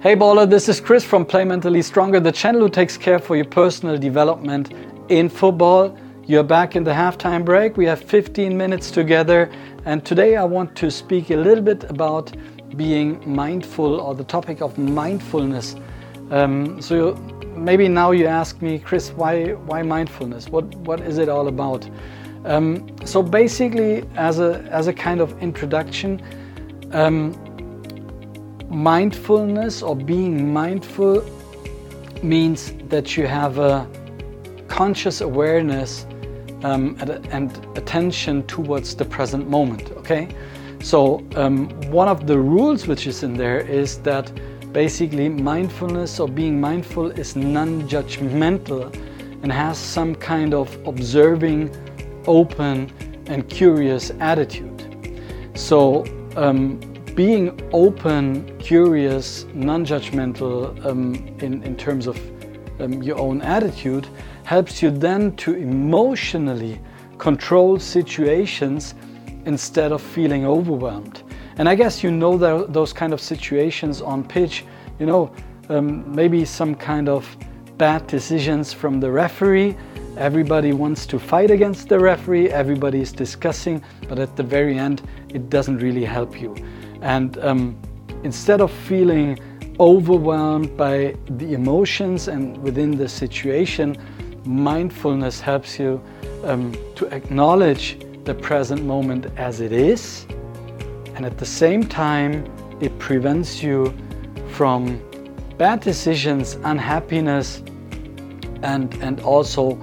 Hey baller, this is Chris from Play Mentally Stronger, the channel who takes care for your personal development in football. You're back in the halftime break. We have 15 minutes together, and today I want to speak a little bit about being mindful or the topic of mindfulness. Um, so maybe now you ask me, Chris, why why mindfulness? What what is it all about? Um, so basically, as a as a kind of introduction. Um, mindfulness or being mindful means that you have a conscious awareness um, and attention towards the present moment. Okay, so um, one of the rules which is in there is that basically mindfulness or being mindful is non-judgmental and has some kind of observing, open, and curious attitude. So um, being open, curious, non judgmental um, in, in terms of um, your own attitude helps you then to emotionally control situations instead of feeling overwhelmed. And I guess you know those kind of situations on pitch, you know, um, maybe some kind of bad decisions from the referee. Everybody wants to fight against the referee, everybody is discussing, but at the very end, it doesn't really help you. And um, instead of feeling overwhelmed by the emotions and within the situation, mindfulness helps you um, to acknowledge the present moment as it is. And at the same time, it prevents you from bad decisions, unhappiness, and, and also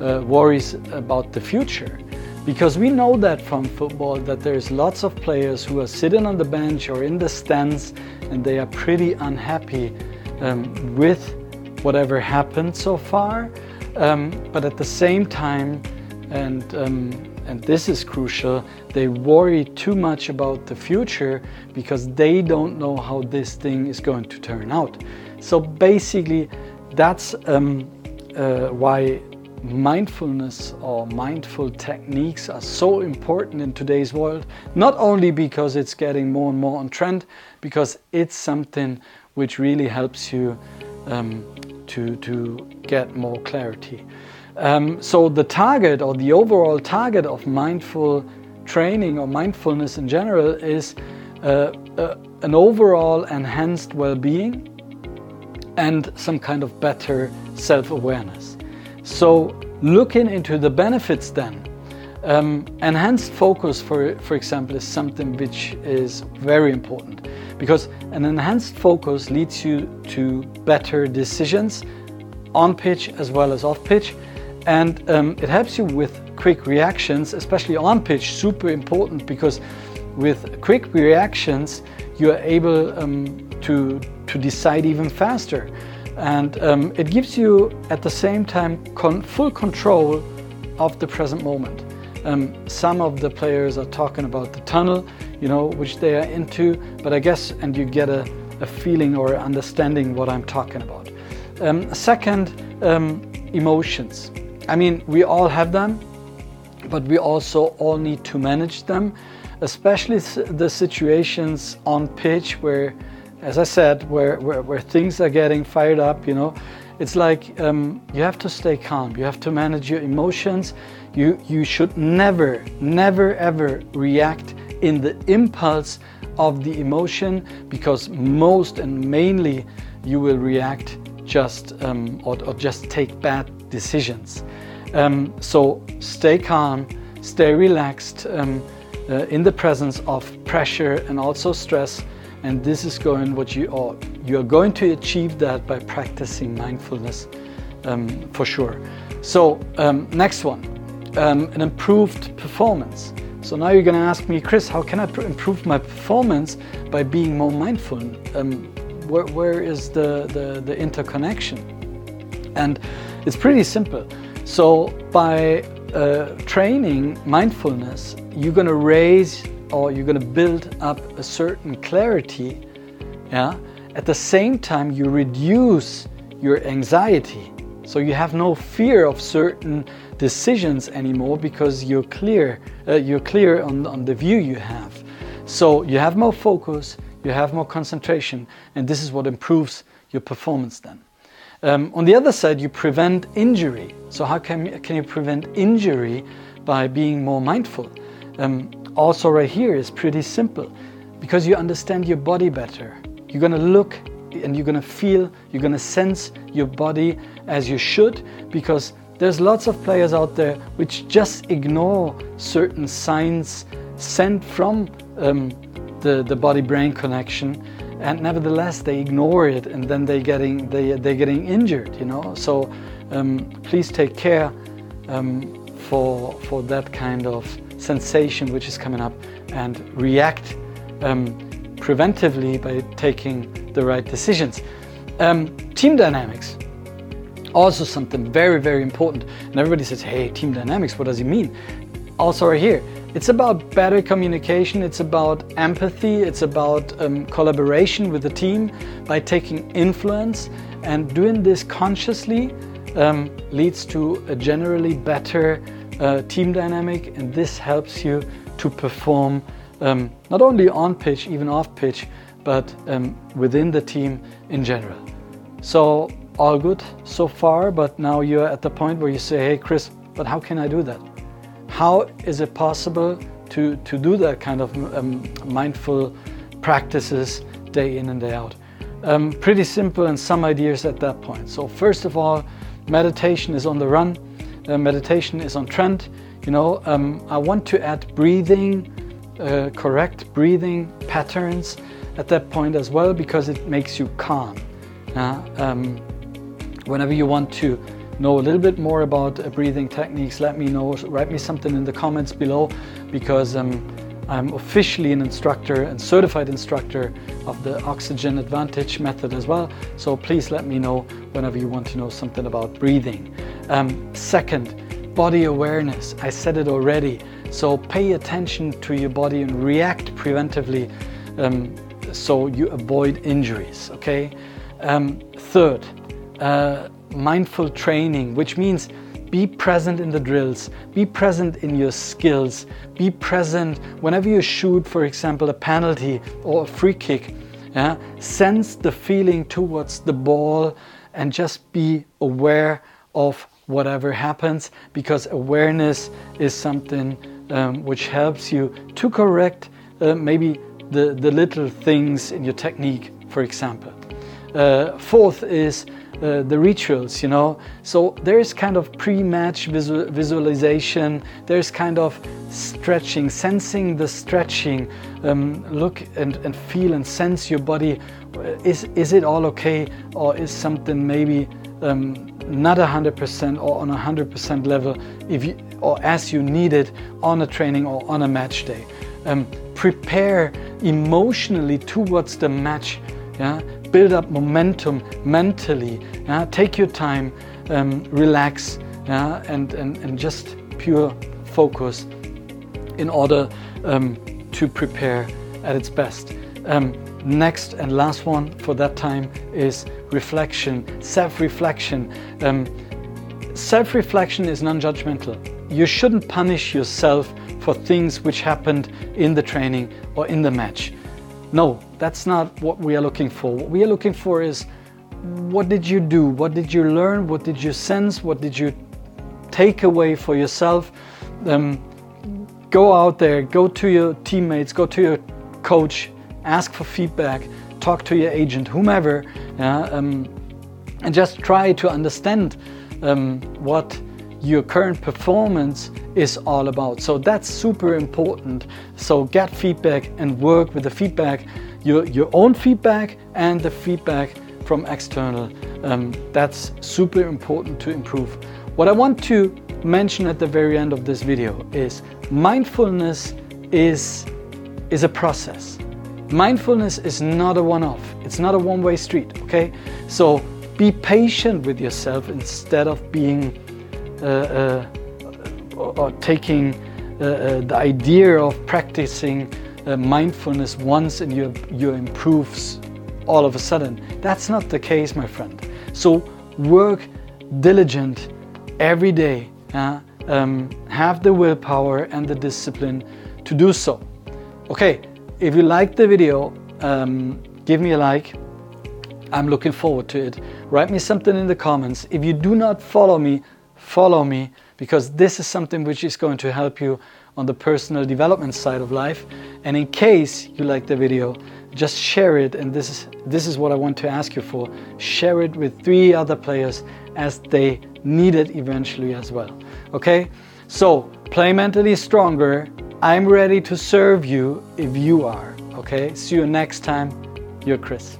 uh, worries about the future. Because we know that from football that there's lots of players who are sitting on the bench or in the stands and they are pretty unhappy um, with whatever happened so far. Um, but at the same time, and um, and this is crucial, they worry too much about the future because they don't know how this thing is going to turn out. So basically, that's um, uh, why mindfulness or mindful techniques are so important in today's world, not only because it's getting more and more on trend, because it's something which really helps you um, to, to get more clarity. Um, so, the target or the overall target of mindful training or mindfulness in general is uh, uh, an overall enhanced well being and some kind of better self awareness. So, looking into the benefits then, um, enhanced focus, for, for example, is something which is very important because an enhanced focus leads you to better decisions on pitch as well as off pitch. And um, it helps you with quick reactions, especially on pitch, super important because with quick reactions, you are able um, to, to decide even faster. And um, it gives you at the same time con- full control of the present moment. Um, some of the players are talking about the tunnel, you know, which they are into, but I guess, and you get a, a feeling or understanding what I'm talking about. Um, second, um, emotions. I mean, we all have them, but we also all need to manage them, especially the situations on pitch where as I said, where, where, where things are getting fired up, you know, it's like um, you have to stay calm. You have to manage your emotions. You, you should never, never, ever react in the impulse of the emotion because most and mainly you will react just um, or, or, just take bad decisions. Um, so stay calm, stay relaxed um, uh, in the presence of pressure and also stress and this is going what you are you are going to achieve that by practicing mindfulness um, for sure. So um, next one um, an improved performance. So now you're going to ask me chris how can i pr- improve my performance by being more mindful? Um, where, where is the, the, the interconnection? And it's pretty simple. So by uh, training mindfulness you're going to raise or you're going to build up a certain clarity, yeah, at the same time you reduce your anxiety. So you have no fear of certain decisions anymore because you're clear, uh, you're clear on, on the view you have. So you have more focus, you have more concentration, and this is what improves your performance then. Um, on the other side, you prevent injury. So, how can, can you prevent injury by being more mindful? Um, also, right here is pretty simple because you understand your body better. You're gonna look and you're gonna feel, you're gonna sense your body as you should because there's lots of players out there which just ignore certain signs sent from um, the, the body brain connection and nevertheless they ignore it and then they getting they they're getting injured you know so um, please take care um, for for that kind of sensation which is coming up and react um, preventively by taking the right decisions. Um, team dynamics also something very very important. And everybody says hey team dynamics what does it mean? Also right here it's about better communication, it's about empathy, it's about um, collaboration with the team by taking influence. And doing this consciously um, leads to a generally better team dynamic and this helps you to perform um, not only on pitch, even off pitch, but um, within the team in general. So all good so far, but now you're at the point where you say, hey Chris, but how can I do that? How is it possible to, to do that kind of um, mindful practices day in and day out? Um, pretty simple and some ideas at that point. So first of all, meditation is on the run. Uh, meditation is on trend. You know, um, I want to add breathing, uh, correct breathing patterns at that point as well because it makes you calm. Uh, um, whenever you want to know a little bit more about uh, breathing techniques, let me know. Write me something in the comments below because um, I'm officially an instructor and certified instructor of the Oxygen Advantage method as well. So please let me know whenever you want to know something about breathing. Um, second, body awareness. I said it already. So pay attention to your body and react preventively um, so you avoid injuries. Okay. Um, third, uh, mindful training, which means be present in the drills, be present in your skills, be present whenever you shoot, for example, a penalty or a free kick. Yeah? Sense the feeling towards the ball and just be aware of whatever happens because awareness is something um, which helps you to correct uh, maybe the, the little things in your technique, for example. Uh, fourth is uh, the rituals, you know. So there's kind of pre-match visual, visualization. There's kind of stretching, sensing the stretching. Um, look and, and feel and sense your body. Is is it all okay, or is something maybe um, not hundred percent or on a hundred percent level, if you or as you need it on a training or on a match day. Um, prepare emotionally towards the match. Yeah, build up momentum mentally. Yeah? Take your time, um, relax, yeah? and, and, and just pure focus in order um, to prepare at its best. Um, next and last one for that time is reflection, self reflection. Um, self reflection is non judgmental. You shouldn't punish yourself for things which happened in the training or in the match. No, that's not what we are looking for. What we are looking for is what did you do? What did you learn? What did you sense? What did you take away for yourself? Um, go out there, go to your teammates, go to your coach, ask for feedback, talk to your agent, whomever, yeah, um, and just try to understand um, what your current performance is all about. So that's super important. So get feedback and work with the feedback, your, your own feedback and the feedback from external. Um, that's super important to improve. What I want to mention at the very end of this video is mindfulness is, is a process. Mindfulness is not a one off, it's not a one way street, okay? So be patient with yourself instead of being uh, uh, or taking uh, the idea of practicing mindfulness once and you, you all of a sudden. That's not the case, my friend. So work diligent every day. Uh, um, have the willpower and the discipline to do so. Okay, if you liked the video, um, give me a like. I'm looking forward to it. Write me something in the comments. If you do not follow me, follow me because this is something which is going to help you on the personal development side of life. And in case you like the video, just share it. And this is this is what I want to ask you for. Share it with three other players as they need it eventually as well. Okay? So play mentally stronger. I'm ready to serve you if you are. Okay? See you next time. You're Chris.